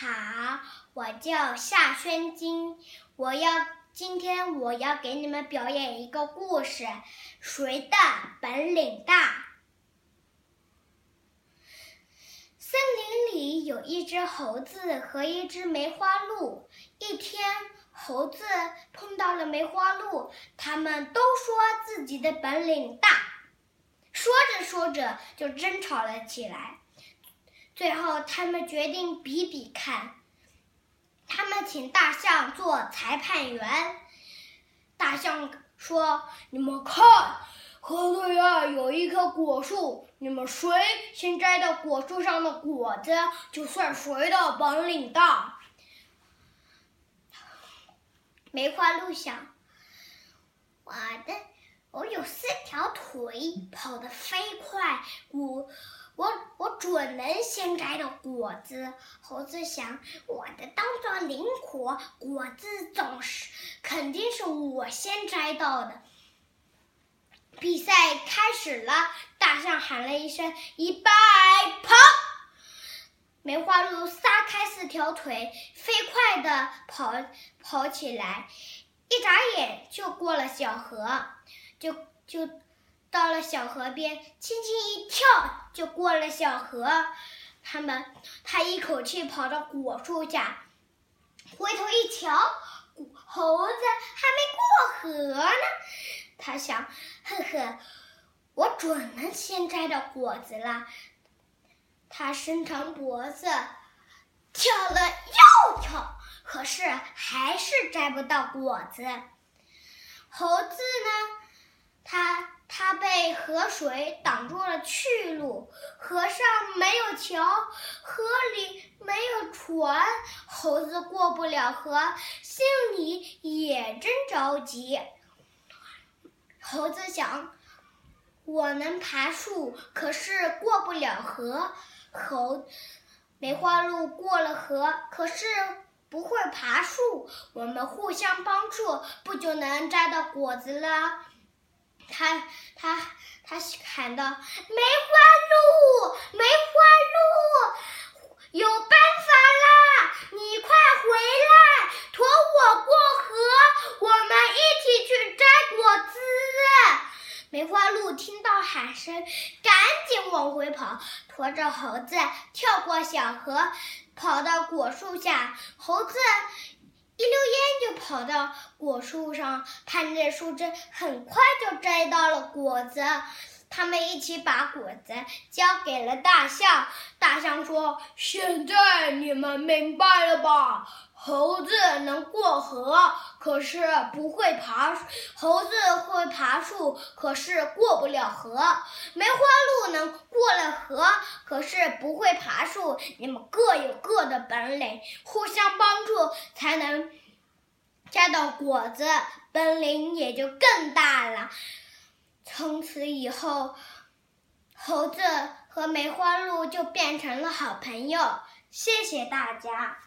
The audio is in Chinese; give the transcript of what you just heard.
好，我叫夏轩金，我要今天我要给你们表演一个故事，谁的本领大？森林里有一只猴子和一只梅花鹿。一天，猴子碰到了梅花鹿，他们都说自己的本领大，说着说着就争吵了起来。最后，他们决定比比看。他们请大象做裁判员。大象说：“你们看，河对岸有一棵果树，你们谁先摘到果树上的果子，就算谁的本领大。”梅花鹿想：“我的，我有四条腿，跑得飞快，我。”我我准能先摘到果子。猴子想，我的动作灵活，果子总是肯定是我先摘到的。比赛开始了，大象喊了一声：“一百跑！”梅花鹿撒开四条腿，飞快地跑跑起来，一眨眼就过了小河，就就。到了小河边，轻轻一跳就过了小河。他们，他一口气跑到果树下，回头一瞧，猴子还没过河呢。他想，呵呵，我准能先摘到果子了。他伸长脖子，跳了又跳，可是还是摘不到果子。猴子呢？河水挡住了去路，河上没有桥，河里没有船，猴子过不了河，心里也真着急。猴子想：我能爬树，可是过不了河。猴梅花鹿过了河，可是不会爬树。我们互相帮助，不就能摘到果子了？他他他喊道：“梅花鹿，梅花鹿，有办法啦！你快回来，驮我过河，我们一起去摘果子。”梅花鹿听到喊声，赶紧往回跑，驮着猴子跳过小河，跑到果树下。猴子。一溜烟就跑到果树上，看见树枝，很快就摘到了果子。他们一起把果子交给了大象。大象说：“现在你们明白了吧？猴子能过河，可是不会爬；猴子会爬树，可是过不了河。梅花鹿能过了河，可是不会爬树。你们各有各的本领，互相帮助，才能摘到果子，本领也就更大了。”从此以后，猴子和梅花鹿就变成了好朋友。谢谢大家。